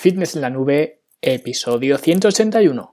Fitness en la Nube, episodio 181.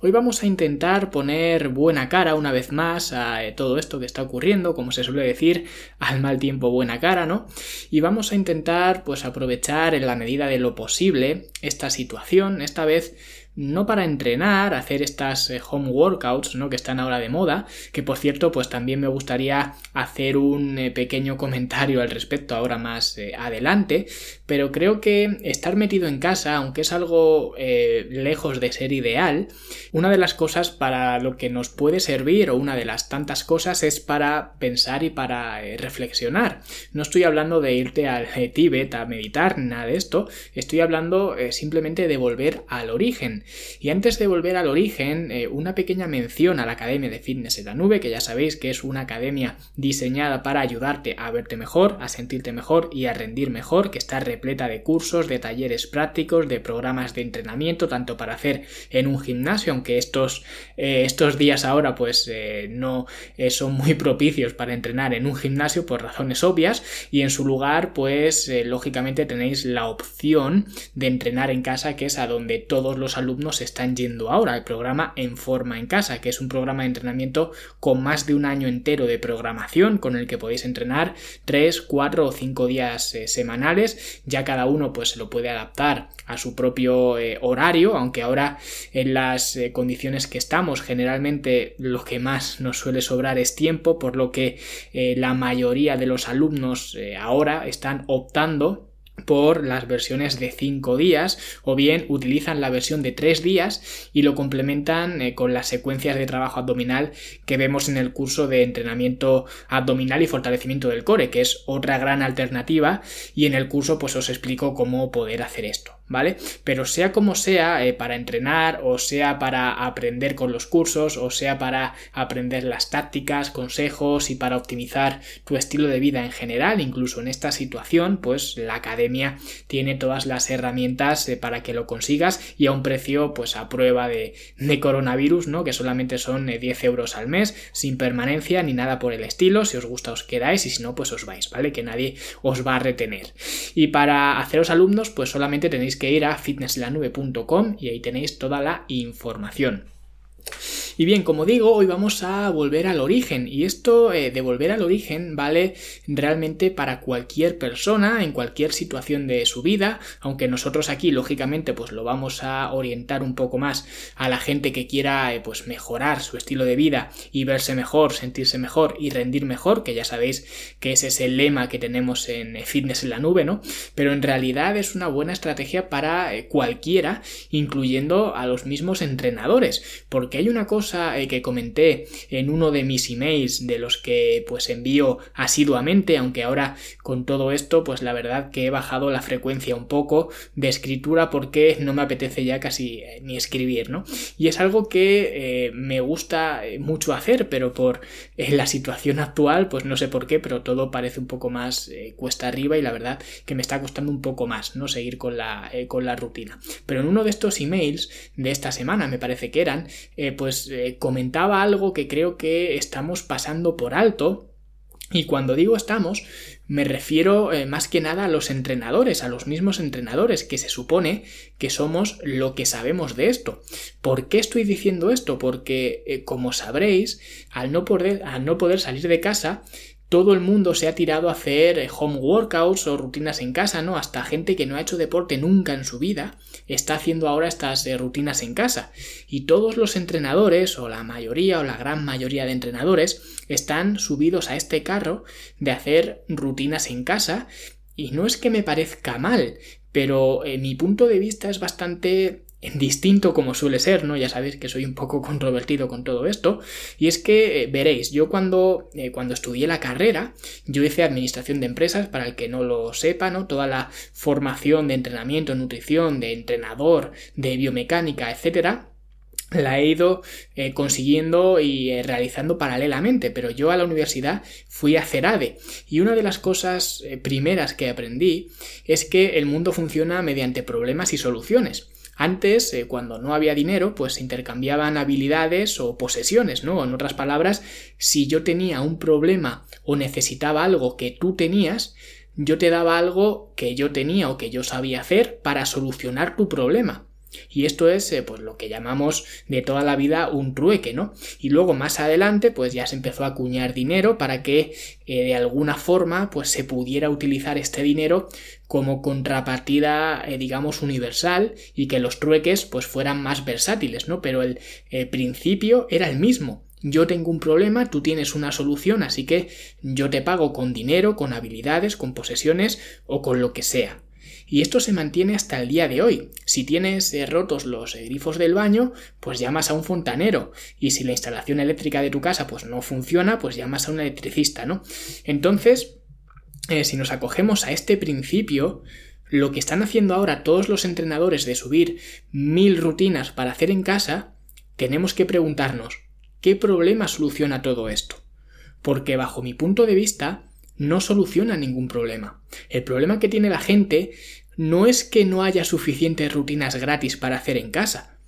Hoy vamos a intentar poner buena cara una vez más a eh, todo esto que está ocurriendo, como se suele decir, al mal tiempo buena cara, ¿no? Y vamos a intentar pues aprovechar en la medida de lo posible esta situación, esta vez no para entrenar, hacer estas eh, home workouts, ¿no? Que están ahora de moda, que por cierto, pues también me gustaría hacer un eh, pequeño comentario al respecto ahora más eh, adelante, pero creo que estar metido en casa, aunque es algo lejos de ser ideal, una de las cosas para lo que nos puede servir, o una de las tantas cosas, es para pensar y para reflexionar. No estoy hablando de irte al Tíbet a meditar, nada de esto, estoy hablando simplemente de volver al origen. Y antes de volver al origen, eh, una pequeña mención a la Academia de Fitness en la Nube, que ya sabéis que es una academia diseñada para ayudarte a verte mejor, a sentirte mejor y a rendir mejor, que está repleta de cursos, de talleres prácticos, de programas de entrenamiento, tanto para hacer en un gimnasio, aunque estos, eh, estos días ahora pues eh, no son muy propicios para entrenar en un gimnasio por razones obvias, y en su lugar pues lógicamente tenéis la opción de entrenar en casa, que es a donde todos los alumnos nos están yendo ahora, el programa En Forma en Casa, que es un programa de entrenamiento con más de un año entero de programación, con el que podéis entrenar 3, 4 o 5 días eh, semanales, ya cada uno pues lo puede adaptar a su propio eh, horario, aunque ahora en las eh, condiciones que estamos generalmente lo que más nos suele sobrar es tiempo, por lo que la mayoría de los alumnos ahora están optando por las versiones de 5 días o bien utilizan la versión de 3 días y lo complementan eh, con las secuencias de trabajo abdominal que vemos en el curso de entrenamiento abdominal y fortalecimiento del core que es otra gran alternativa y en el curso pues os explico cómo poder hacer esto. ¿vale? Pero sea como sea, eh, para entrenar, o sea para aprender con los cursos, o sea para aprender las tácticas, consejos y para optimizar tu estilo de vida en general, incluso en esta situación, pues la academia tiene todas las herramientas eh, para que lo consigas y a un precio, pues a prueba de, coronavirus, ¿no? Que solamente son 10 eh, euros al mes, sin permanencia ni nada por el estilo. Si os gusta, os quedáis y si no, pues os vais, ¿vale? Que nadie os va a retener. Y para haceros alumnos, pues solamente tenéis que ir a fitnesslanube.com y ahí tenéis toda la información. Y bien, como digo, hoy vamos a volver al origen y esto eh, de volver al origen vale realmente para cualquier persona en cualquier situación de su vida, aunque nosotros aquí lógicamente pues lo vamos a orientar un poco más a la gente que quiera eh, pues mejorar su estilo de vida y verse mejor, sentirse mejor y rendir mejor, que ya sabéis que ese es el lema que tenemos en eh, Fitness en la nube, ¿no? Pero en realidad es una buena estrategia para cualquiera, incluyendo a los mismos entrenadores, porque hay una cosa eh, que comenté en uno de mis emails de los que pues envío asiduamente, aunque ahora con todo esto pues la verdad que he bajado la frecuencia un poco de escritura porque no me apetece ya casi eh, ni escribir, ¿no? Y es algo que eh, me gusta mucho hacer, pero por la situación actual pues no sé por qué, pero todo parece un poco más cuesta arriba y la verdad que me está costando un poco más, ¿no? Seguir con la, con la rutina. Pero en uno de estos emails de esta semana me parece que eran, pues eh, comentaba algo que creo que estamos pasando por alto. Y cuando digo estamos, me refiero eh, más que nada a los entrenadores, a los mismos entrenadores, que se supone que somos lo que sabemos de esto. ¿Por qué estoy diciendo esto? Porque, eh, como sabréis, al no, poder, al no poder salir de casa, todo el mundo se ha tirado a hacer eh, home workouts o rutinas en casa, ¿no? Hasta gente que no ha hecho deporte nunca en su vida está haciendo ahora estas eh, rutinas en casa. Y todos los entrenadores, o la mayoría o la gran mayoría de entrenadores, están subidos a este carro de hacer rutinas en casa. Y no es que me parezca mal, pero en mi punto de vista es bastante distinto como suele ser, ¿no? Ya sabéis que soy un poco controvertido con todo esto. Y es que, eh, veréis, yo cuando, eh, cuando estudié la carrera, yo hice administración de empresas, para el que no lo sepa, ¿no? Toda la formación de entrenamiento, nutrición, de entrenador, de biomecánica, etcétera, la he ido eh, consiguiendo y realizando paralelamente, pero yo a la universidad fui a CERADE y una de las cosas primeras que aprendí es que el mundo funciona mediante problemas y soluciones. Antes, eh, cuando no había dinero, pues se intercambiaban habilidades o posesiones, ¿no? En otras palabras, si yo tenía un problema o necesitaba algo que tú tenías, yo te daba algo que yo tenía o que yo sabía hacer para solucionar tu problema. Y esto es eh, pues lo que llamamos de toda la vida un trueque, ¿no? Y luego más adelante pues ya se empezó a acuñar dinero para que eh, de alguna forma pues se pudiera utilizar este dinero como contrapartida eh, digamos universal y que los trueques pues fueran más versátiles, ¿no? Pero el principio era el mismo. Yo tengo un problema, tú tienes una solución, así que yo te pago con dinero, con habilidades, con posesiones o con lo que sea. Y esto se mantiene hasta el día de hoy. Si tienes eh, rotos los grifos del baño, pues llamas a un fontanero. Y si la instalación eléctrica de tu casa pues no funciona, pues llamas a un electricista, ¿no? Entonces, eh, si nos acogemos a este principio, lo que están haciendo ahora todos los entrenadores de subir mil rutinas para hacer en casa, tenemos que preguntarnos, ¿qué problema soluciona todo esto? Porque bajo mi punto de vista, no soluciona ningún problema. El problema que tiene la gente no es que no haya suficientes rutinas gratis para hacer en casa.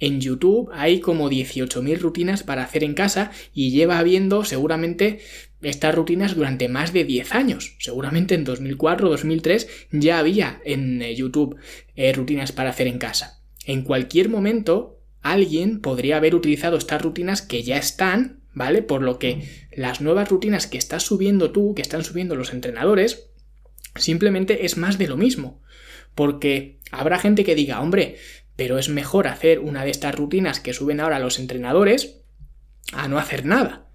En YouTube hay como 18.000 rutinas para hacer en casa y lleva habiendo seguramente estas rutinas durante más de 10 años. Seguramente en 2004 2003 ya había en YouTube eh, rutinas para hacer en casa. En cualquier momento alguien podría haber utilizado estas rutinas que ya están ¿vale? Por lo que las nuevas rutinas que estás subiendo tú, que están subiendo los entrenadores, simplemente es más de lo mismo. Porque habrá gente que diga, hombre, pero es mejor hacer una de estas rutinas que suben ahora los entrenadores a no hacer nada.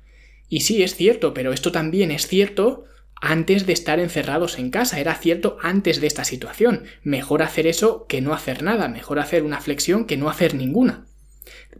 Y sí, es cierto, pero esto también es cierto antes de estar encerrados en casa, era cierto antes de esta situación. Mejor hacer eso que no hacer nada, mejor hacer una flexión que no hacer ninguna.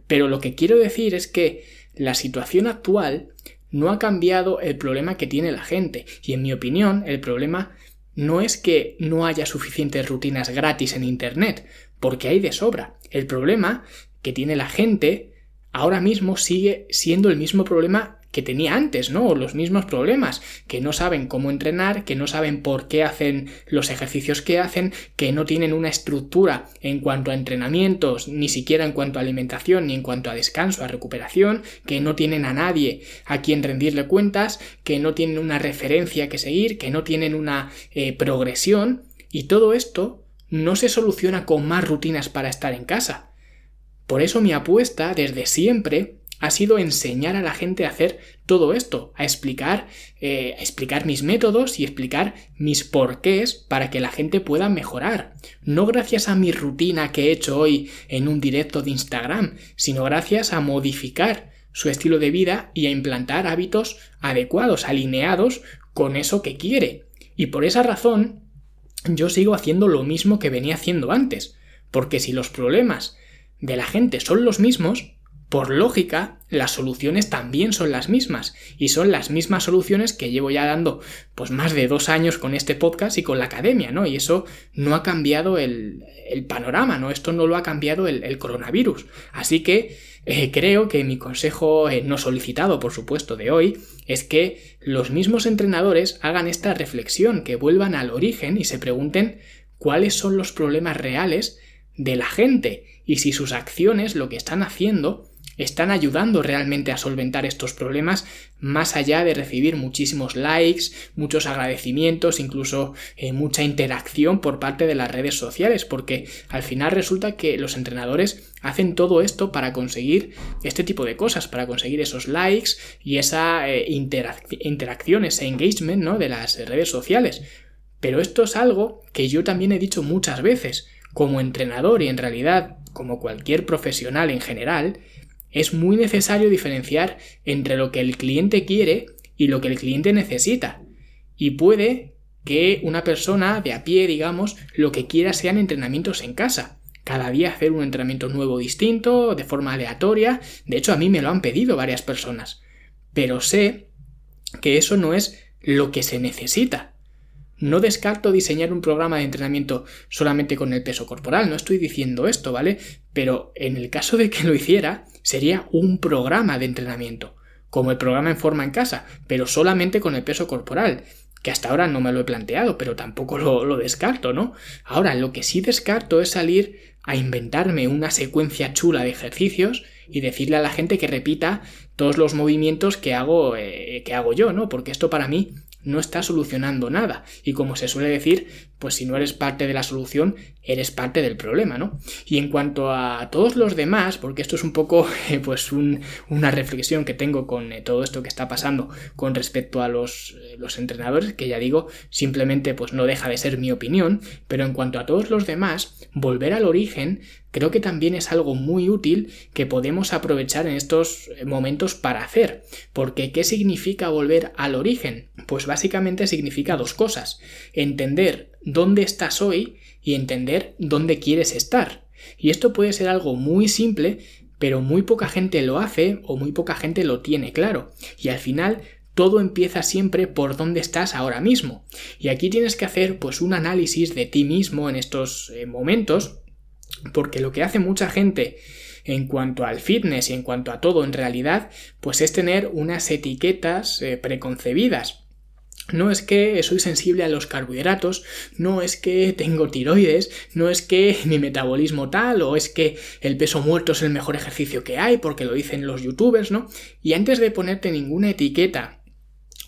Pero lo que quiero decir es que la situación actual no ha cambiado el problema que tiene la gente. Y en mi opinión, el problema no es que no haya suficientes rutinas gratis en Internet, porque hay de sobra. El problema que tiene la gente ahora mismo sigue siendo el mismo problema que tenía antes, ¿no? Los mismos problemas, que no saben cómo entrenar, que no saben por qué hacen los ejercicios que hacen, que no tienen una estructura en cuanto a entrenamientos, ni siquiera en cuanto a alimentación, ni en cuanto a descanso, a recuperación, que no tienen a nadie a quien rendirle cuentas, que no tienen una referencia que seguir, que no tienen una eh, progresión, y todo esto no se soluciona con más rutinas para estar en casa. Por eso mi apuesta desde siempre ha sido enseñar a la gente a hacer todo esto, a explicar, eh, a explicar mis métodos y explicar mis porqués para que la gente pueda mejorar. No gracias a mi rutina que he hecho hoy en un directo de Instagram, sino gracias a modificar su estilo de vida y a implantar hábitos adecuados, alineados con eso que quiere. Y por esa razón, yo sigo haciendo lo mismo que venía haciendo antes, porque si los problemas de la gente son los mismos, por lógica, las soluciones también son las mismas, y son las mismas soluciones que llevo ya dando pues más de dos años con este podcast y con la academia, ¿no? Y eso no ha cambiado el, panorama, ¿no? Esto no lo ha cambiado el, coronavirus. Así que eh, creo que mi consejo eh, no solicitado, por supuesto, de hoy, es que los mismos entrenadores hagan esta reflexión, que vuelvan al origen y se pregunten cuáles son los problemas reales de la gente y si sus acciones, lo que están haciendo, están ayudando realmente a solventar estos problemas más allá de recibir muchísimos likes, muchos agradecimientos, incluso eh, mucha interacción por parte de las redes sociales, porque al final resulta que los entrenadores hacen todo esto para conseguir este tipo de cosas, para conseguir esos likes y esa eh, interacción, ese engagement ¿no? de las redes sociales. Pero esto es algo que yo también he dicho muchas veces. Como entrenador y en realidad como cualquier profesional en general, es muy necesario diferenciar entre lo que el cliente quiere y lo que el cliente necesita. Y puede que una persona de a pie, digamos, lo que quiera sean entrenamientos en casa. cada día hacer un entrenamiento nuevo distinto, de forma aleatoria. De hecho, a mí me lo han pedido varias personas. Pero sé que eso no es lo que se necesita. No descarto diseñar un programa de entrenamiento solamente con el peso corporal, no estoy diciendo esto, ¿vale? Pero en el caso de que lo hiciera, sería un programa de entrenamiento, como el programa en forma en casa, pero solamente con el peso corporal que hasta ahora no me lo he planteado, pero tampoco lo, descarto, ¿no? Ahora, lo que sí descarto es salir a inventarme una secuencia chula de ejercicios y decirle a la gente que repita todos los movimientos que hago, eh, que hago yo, ¿no? Porque esto para mí no está solucionando nada. Y como se suele decir, pues si no eres parte de la solución, eres parte del problema, ¿no? Y en cuanto a todos los demás, porque esto es un poco, pues una reflexión que tengo con eh, todo esto que está pasando con respecto a los, eh, los entrenadores, que ya digo, simplemente pues no deja de ser mi opinión, pero en cuanto a todos los demás, volver al origen creo que también es algo muy útil que podemos aprovechar en estos momentos para hacer. Porque ¿qué significa volver al origen? Pues básicamente significa dos cosas. Entender dónde estás hoy y entender dónde quieres estar. Y esto puede ser algo muy simple, pero muy poca gente lo hace o muy poca gente lo tiene claro. Y al final todo empieza siempre por dónde estás ahora mismo. Y aquí tienes que hacer pues un análisis de ti mismo en estos eh, momentos porque lo que hace mucha gente en cuanto al fitness y en cuanto a todo en realidad, pues es tener unas etiquetas eh, preconcebidas. No es que soy sensible a los carbohidratos, no es que tengo tiroides, no es que mi metabolismo tal, o es que el peso muerto es el mejor ejercicio que hay, porque lo dicen los youtubers, ¿no? Y antes de ponerte ninguna etiqueta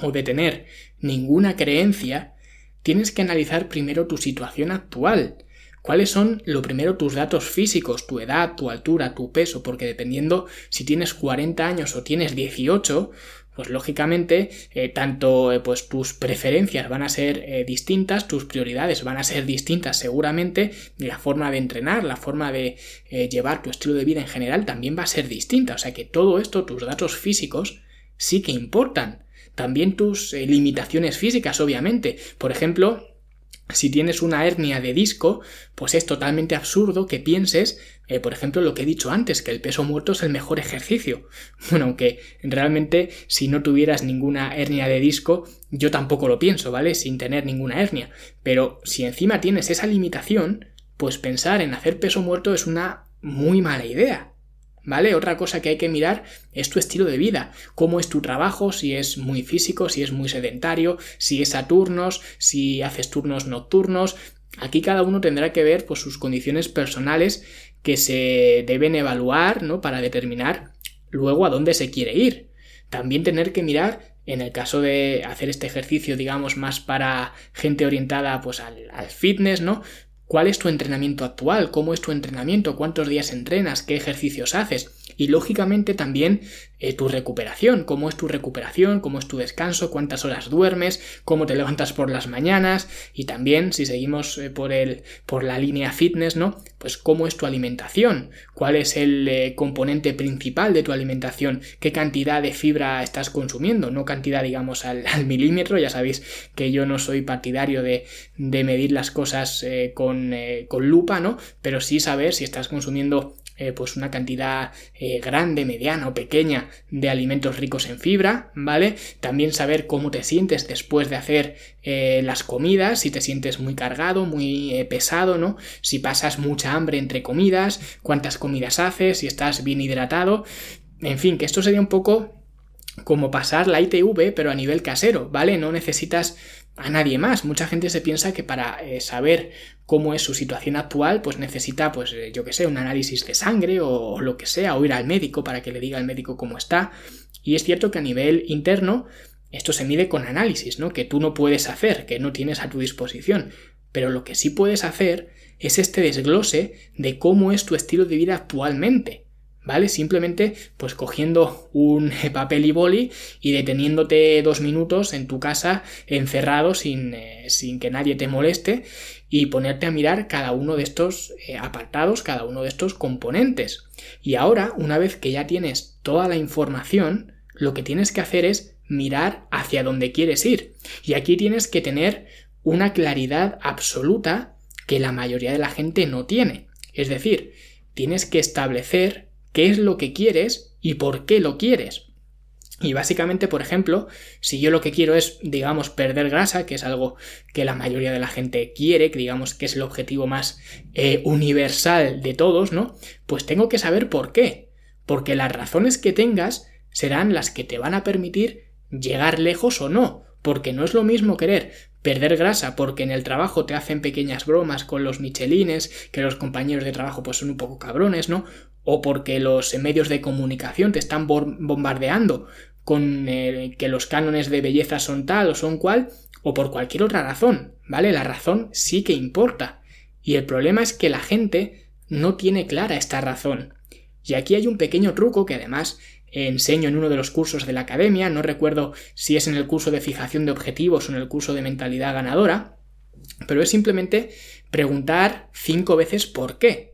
o de tener ninguna creencia, tienes que analizar primero tu situación actual. ¿Cuáles son, lo primero, tus datos físicos, tu edad, tu altura, tu peso? Porque dependiendo si tienes 40 años o tienes 18, pues lógicamente eh, tanto eh, pues tus preferencias van a ser eh, distintas, tus prioridades van a ser distintas seguramente, y la forma de entrenar, la forma de llevar tu estilo de vida en general también va a ser distinta. O sea que todo esto, tus datos físicos, sí que importan. También tus limitaciones físicas, obviamente. Por ejemplo, si tienes una hernia de disco, pues es totalmente absurdo que pienses, eh, por ejemplo, lo que he dicho antes, que el peso muerto es el mejor ejercicio. Bueno, aunque realmente si no tuvieras ninguna hernia de disco, yo tampoco lo pienso, ¿vale? Sin tener ninguna hernia. Pero si encima tienes esa limitación, pues pensar en hacer peso muerto es una muy mala idea. ¿Vale? Otra cosa que hay que mirar es tu estilo de vida, cómo es tu trabajo, si es muy físico, si es muy sedentario, si es a turnos, si haces turnos nocturnos. Aquí cada uno tendrá que ver pues, sus condiciones personales que se deben evaluar ¿no? para determinar luego a dónde se quiere ir. También tener que mirar en el caso de hacer este ejercicio, digamos, más para gente orientada pues al, al fitness, ¿no? ¿Cuál es tu entrenamiento actual? ¿Cómo es tu entrenamiento? ¿Cuántos días entrenas? ¿Qué ejercicios haces? Y lógicamente también eh, tu recuperación, cómo es tu recuperación, cómo es tu descanso, cuántas horas duermes, cómo te levantas por las mañanas y también si seguimos eh, por el por la línea fitness, ¿no? Pues cómo es tu alimentación, cuál es el eh, componente principal de tu alimentación, qué cantidad de fibra estás consumiendo, no cantidad digamos al, milímetro, ya sabéis que yo no soy partidario de, de medir las cosas con, con lupa, ¿no? Pero sí saber si estás consumiendo eh, pues una cantidad eh, grande, mediana o pequeña de alimentos ricos en fibra, ¿vale? También saber cómo te sientes después de hacer eh, las comidas, si te sientes muy cargado, muy pesado, ¿no? Si pasas mucha hambre entre comidas, cuántas comidas haces, si estás bien hidratado, en fin, que esto sería un poco como pasar la ITV pero a nivel casero, ¿vale? No necesitas a nadie más. Mucha gente se piensa que para saber cómo es su situación actual, pues necesita, pues eh, yo que sé, un análisis de sangre o, lo que sea, o ir al médico para que le diga al médico cómo está. Y es cierto que a nivel interno esto se mide con análisis, ¿no? Que tú no puedes hacer, que no tienes a tu disposición. Pero lo que sí puedes hacer es este desglose de cómo es tu estilo de vida actualmente. ¿Vale? Simplemente pues cogiendo un papel y boli y deteniéndote dos minutos en tu casa encerrado sin, eh, sin que nadie te moleste y ponerte a mirar cada uno de estos eh, apartados, cada uno de estos componentes. Y ahora, una vez que ya tienes toda la información, lo que tienes que hacer es mirar hacia dónde quieres ir. Y aquí tienes que tener una claridad absoluta que la mayoría de la gente no tiene. Es decir, tienes que establecer qué es lo que quieres y por qué lo quieres. Y básicamente, por ejemplo, si yo lo que quiero es, digamos, perder grasa, que es algo que la mayoría de la gente quiere, que digamos que es el objetivo más eh, universal de todos, ¿no? Pues tengo que saber por qué. Porque las razones que tengas serán las que te van a permitir llegar lejos o no. Porque no es lo mismo querer perder grasa porque en el trabajo te hacen pequeñas bromas con los michelines, que los compañeros de trabajo pues son un poco cabrones, ¿no? O porque los medios de comunicación te están bombardeando con eh, que los cánones de belleza son tal o son cual, o por cualquier otra razón, ¿vale? La razón sí que importa. Y el problema es que la gente no tiene clara esta razón. Y aquí hay un pequeño truco que además enseño en uno de los cursos de la academia, no recuerdo si es en el curso de fijación de objetivos o en el curso de mentalidad ganadora, pero es simplemente preguntar cinco veces por qué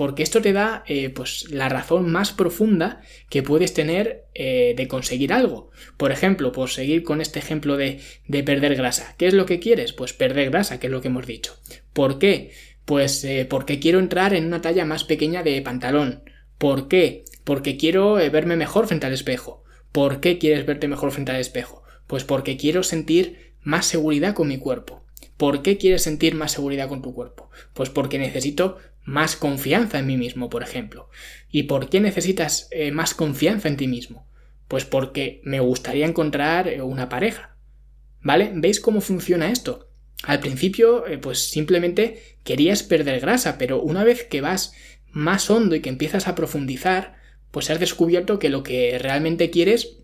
porque esto te da eh, pues la razón más profunda que puedes tener eh, de conseguir algo. Por ejemplo, por seguir con este ejemplo de, de, perder grasa. ¿Qué es lo que quieres? Pues perder grasa, que es lo que hemos dicho. ¿Por qué? Pues eh, porque quiero entrar en una talla más pequeña de pantalón. ¿Por qué? Porque quiero verme mejor frente al espejo. ¿Por qué quieres verte mejor frente al espejo? Pues porque quiero sentir más seguridad con mi cuerpo. ¿Por qué quieres sentir más seguridad con tu cuerpo? Pues porque necesito más confianza en mí mismo, por ejemplo. ¿Y por qué necesitas eh, más confianza en ti mismo? Pues porque me gustaría encontrar eh, una pareja. ¿Vale? ¿Veis cómo funciona esto? Al principio, eh, pues simplemente querías perder grasa, pero una vez que vas más hondo y que empiezas a profundizar, pues has descubierto que lo que realmente quieres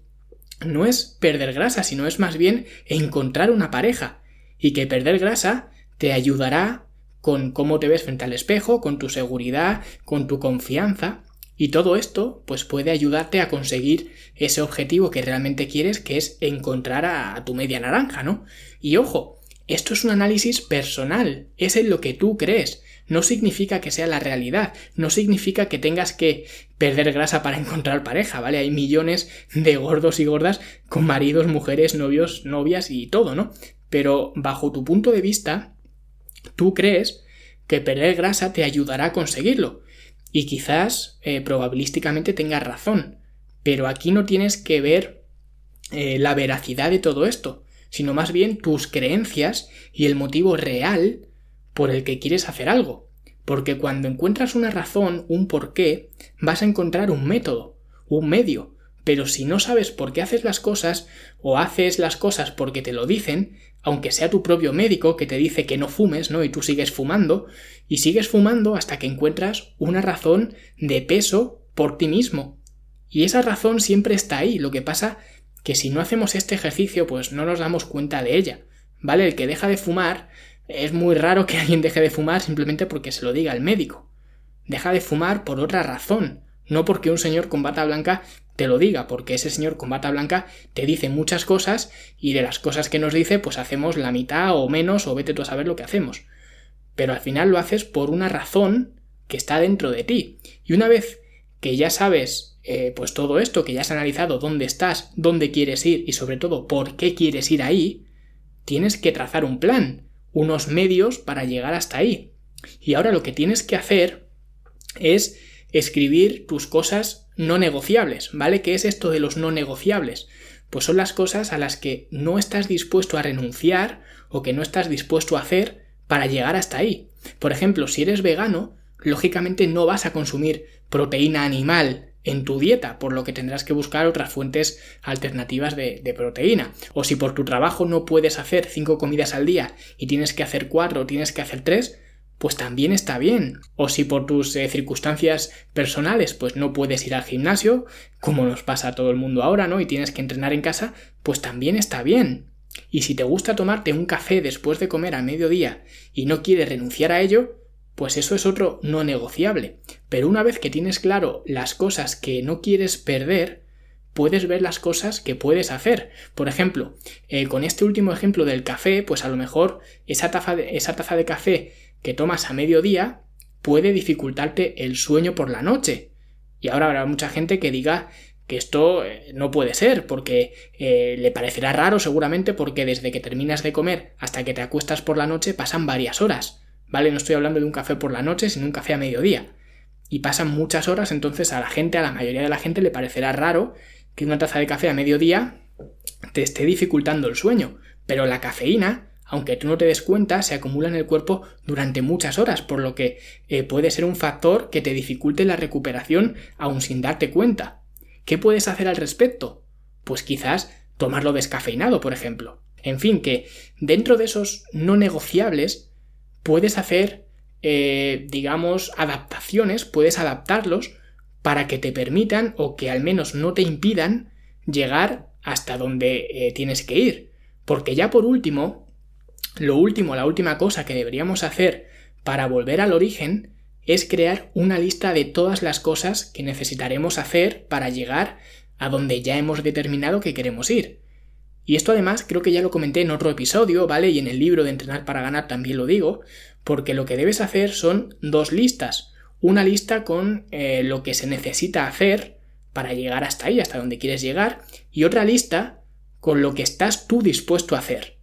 no es perder grasa, sino es más bien encontrar una pareja. Y que perder grasa te ayudará con cómo te ves frente al espejo, con tu seguridad, con tu confianza. Y todo esto, pues puede ayudarte a conseguir ese objetivo que realmente quieres, que es encontrar a, tu media naranja, ¿no? Y ojo, esto es un análisis personal, es en lo que tú crees. No significa que sea la realidad, no significa que tengas que perder grasa para encontrar pareja, ¿vale? Hay millones de gordos y gordas con maridos, mujeres, novios, novias y todo, ¿no? Pero bajo tu punto de vista, Tú crees que perder grasa te ayudará a conseguirlo. Y quizás eh, probabilísticamente tengas razón. Pero aquí no tienes que ver eh, la veracidad de todo esto, sino más bien tus creencias y el motivo real por el que quieres hacer algo. Porque cuando encuentras una razón, un porqué, vas a encontrar un método, un medio, pero si no sabes por qué haces las cosas o haces las cosas porque te lo dicen, aunque sea tu propio médico que te dice que no fumes, ¿no? Y tú sigues fumando, y sigues fumando hasta que encuentras una razón de peso por ti mismo. Y esa razón siempre está ahí, lo que pasa que si no hacemos este ejercicio, pues no nos damos cuenta de ella. ¿Vale? El que deja de fumar, es muy raro que alguien deje de fumar simplemente porque se lo diga el médico. Deja de fumar por otra razón, no porque un señor con bata blanca te lo diga, porque ese señor con bata blanca te dice muchas cosas y de las cosas que nos dice pues hacemos la mitad o menos o vete tú a saber lo que hacemos. Pero al final lo haces por una razón que está dentro de ti. Y una vez que ya sabes eh, pues todo esto, que ya has analizado dónde estás, dónde quieres ir y sobre todo por qué quieres ir ahí, tienes que trazar un plan, unos medios para llegar hasta ahí. Y ahora lo que tienes que hacer es escribir tus cosas no negociables, ¿vale? ¿Qué es esto de los no negociables? Pues son las cosas a las que no estás dispuesto a renunciar o que no estás dispuesto a hacer para llegar hasta ahí. Por ejemplo, si eres vegano, lógicamente no vas a consumir proteína animal en tu dieta, por lo que tendrás que buscar otras fuentes alternativas de, proteína. O si por tu trabajo no puedes hacer cinco comidas al día y tienes que hacer cuatro o tienes que hacer tres, pues también está bien. O si por tus eh, circunstancias personales pues no puedes ir al gimnasio, como nos pasa a todo el mundo ahora, ¿no? Y tienes que entrenar en casa, pues también está bien. Y si te gusta tomarte un café después de comer a mediodía y no quieres renunciar a ello, pues eso es otro no negociable. Pero una vez que tienes claro las cosas que no quieres perder, puedes ver las cosas que puedes hacer. Por ejemplo, eh, con este último ejemplo del café, pues a lo mejor esa taza de, esa taza de café que tomas a mediodía puede dificultarte el sueño por la noche. Y ahora habrá mucha gente que diga que esto eh, no puede ser, porque eh, le parecerá raro seguramente porque desde que terminas de comer hasta que te acuestas por la noche pasan varias horas. ¿vale? No estoy hablando de un café por la noche, sino un café a mediodía. Y pasan muchas horas, entonces a la gente, a la mayoría de la gente le parecerá raro que una taza de café a mediodía te esté dificultando el sueño. Pero la cafeína, aunque tú no te des cuenta, se acumula en el cuerpo durante muchas horas, por lo que eh, puede ser un factor que te dificulte la recuperación aún sin darte cuenta. ¿Qué puedes hacer al respecto? Pues quizás tomarlo descafeinado, por ejemplo. En fin, que dentro de esos no negociables puedes hacer, eh, digamos, adaptaciones, puedes adaptarlos para que te permitan o que al menos no te impidan llegar hasta donde eh, tienes que ir. Porque ya por último, lo último, la última cosa que deberíamos hacer para volver al origen es crear una lista de todas las cosas que necesitaremos hacer para llegar a donde ya hemos determinado que queremos ir. Y esto además creo que ya lo comenté en otro episodio, ¿vale? Y en el libro de Entrenar para ganar también lo digo, porque lo que debes hacer son dos listas. Una lista con eh, lo que se necesita hacer para llegar hasta ahí, hasta donde quieres llegar, y otra lista con lo que estás tú dispuesto a hacer.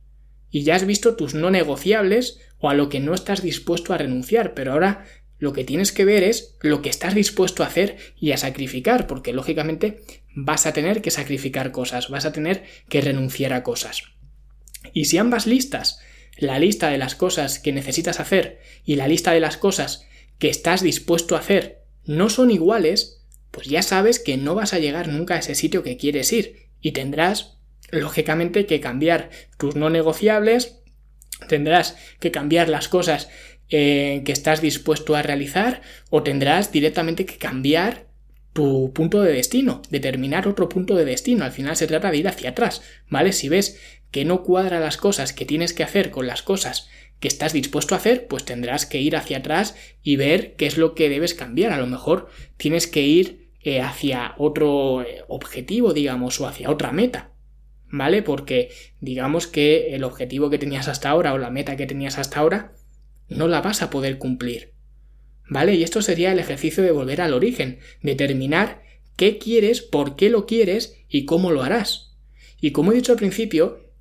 Y ya has visto tus no negociables o a lo que no estás dispuesto a renunciar, pero ahora lo que tienes que ver es lo que estás dispuesto a hacer y a sacrificar, porque lógicamente vas a tener que sacrificar cosas, vas a tener que renunciar a cosas. Y si ambas listas, la lista de las cosas que necesitas hacer y la lista de las cosas que estás dispuesto a hacer, no son iguales, pues ya sabes que no vas a llegar nunca a ese sitio que quieres ir y tendrás, lógicamente, que cambiar tus no negociables, tendrás que cambiar las cosas eh, que estás dispuesto a realizar o tendrás directamente que cambiar tu punto de destino, determinar otro punto de destino. Al final se trata de ir hacia atrás, ¿vale? Si ves que no cuadra las cosas que tienes que hacer con las cosas que estás dispuesto a hacer, pues tendrás que ir hacia atrás y ver qué es lo que debes cambiar. A lo mejor tienes que ir eh, hacia otro eh, objetivo, digamos, o hacia otra meta. ¿Vale? Porque digamos que el objetivo que tenías hasta ahora o la meta que tenías hasta ahora no la vas a poder cumplir. ¿Vale? Y esto sería el ejercicio de volver al origen, determinar qué quieres, por qué lo quieres y cómo lo harás. Y como he dicho al principio,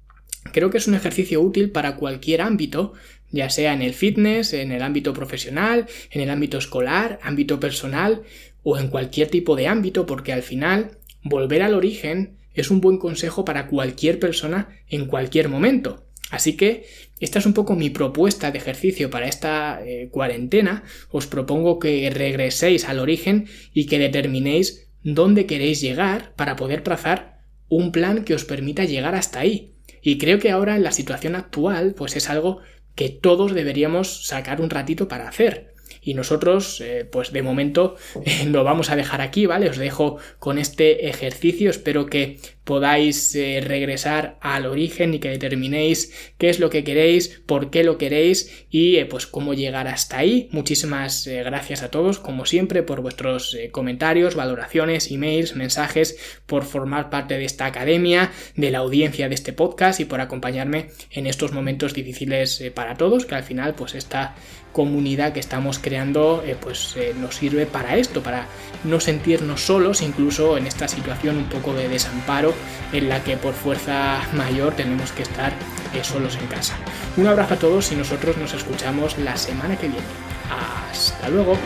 creo que es un ejercicio útil para cualquier ámbito, ya sea en el fitness, en el ámbito profesional, en el ámbito escolar, ámbito personal o en cualquier tipo de ámbito, porque al final volver al origen es un buen consejo para cualquier persona en cualquier momento. Así que esta es un poco mi propuesta de ejercicio para esta eh, cuarentena. Os propongo que regreséis al origen y que determinéis dónde queréis llegar para poder trazar un plan que os permita llegar hasta ahí. Y creo que ahora en la situación actual pues es algo que todos deberíamos sacar un ratito para hacer y nosotros eh, pues de momento lo vamos a dejar aquí, ¿vale? Os dejo con este ejercicio, espero que podáis eh, regresar al origen y que determinéis qué es lo que queréis, por qué lo queréis y eh, pues cómo llegar hasta ahí. Muchísimas gracias a todos, como siempre, por vuestros comentarios, valoraciones, emails, mensajes, por formar parte de esta academia, de la audiencia de este podcast y por acompañarme en estos momentos difíciles para todos, que al final pues esta comunidad que estamos creando eh, pues eh, nos sirve para esto, para no sentirnos solos, incluso en esta situación un poco de desamparo en la que por fuerza mayor tenemos que estar eh, solos en casa. Un abrazo a todos y nosotros nos escuchamos la semana que viene. Hasta luego.